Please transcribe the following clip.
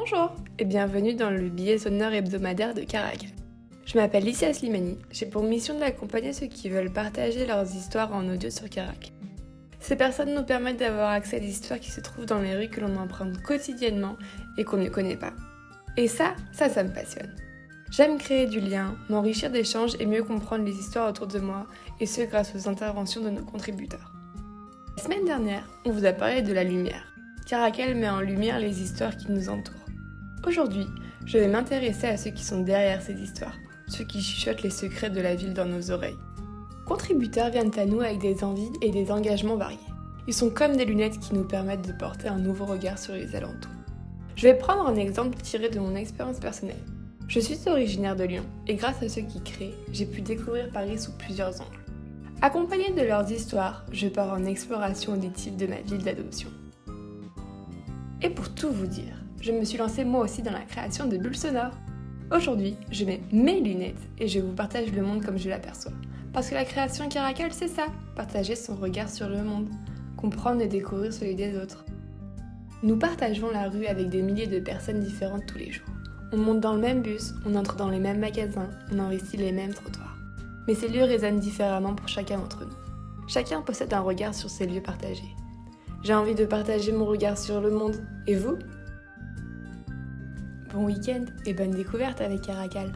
Bonjour et bienvenue dans le billet sonore hebdomadaire de Caracal. Je m'appelle Licia Slimani, j'ai pour mission d'accompagner ceux qui veulent partager leurs histoires en audio sur Caracal. Ces personnes nous permettent d'avoir accès à des histoires qui se trouvent dans les rues que l'on emprunte quotidiennement et qu'on ne connaît pas. Et ça, ça, ça me passionne. J'aime créer du lien, m'enrichir d'échanges et mieux comprendre les histoires autour de moi, et ce grâce aux interventions de nos contributeurs. La semaine dernière, on vous a parlé de la lumière. Caracal met en lumière les histoires qui nous entourent. Aujourd'hui, je vais m'intéresser à ceux qui sont derrière ces histoires, ceux qui chuchotent les secrets de la ville dans nos oreilles. Contributeurs viennent à nous avec des envies et des engagements variés. Ils sont comme des lunettes qui nous permettent de porter un nouveau regard sur les alentours. Je vais prendre un exemple tiré de mon expérience personnelle. Je suis originaire de Lyon et grâce à ceux qui créent, j'ai pu découvrir Paris sous plusieurs angles. Accompagné de leurs histoires, je pars en exploration auditive de ma ville d'adoption. Et pour tout vous dire, je me suis lancée moi aussi dans la création de bulles sonores. Aujourd'hui, je mets mes lunettes et je vous partage le monde comme je l'aperçois. Parce que la création Caracal, c'est ça, partager son regard sur le monde, comprendre et découvrir celui des autres. Nous partageons la rue avec des milliers de personnes différentes tous les jours. On monte dans le même bus, on entre dans les mêmes magasins, on investit les mêmes trottoirs. Mais ces lieux résonnent différemment pour chacun d'entre nous. Chacun possède un regard sur ces lieux partagés. J'ai envie de partager mon regard sur le monde. Et vous? Bon week-end et bonne découverte avec Caracal.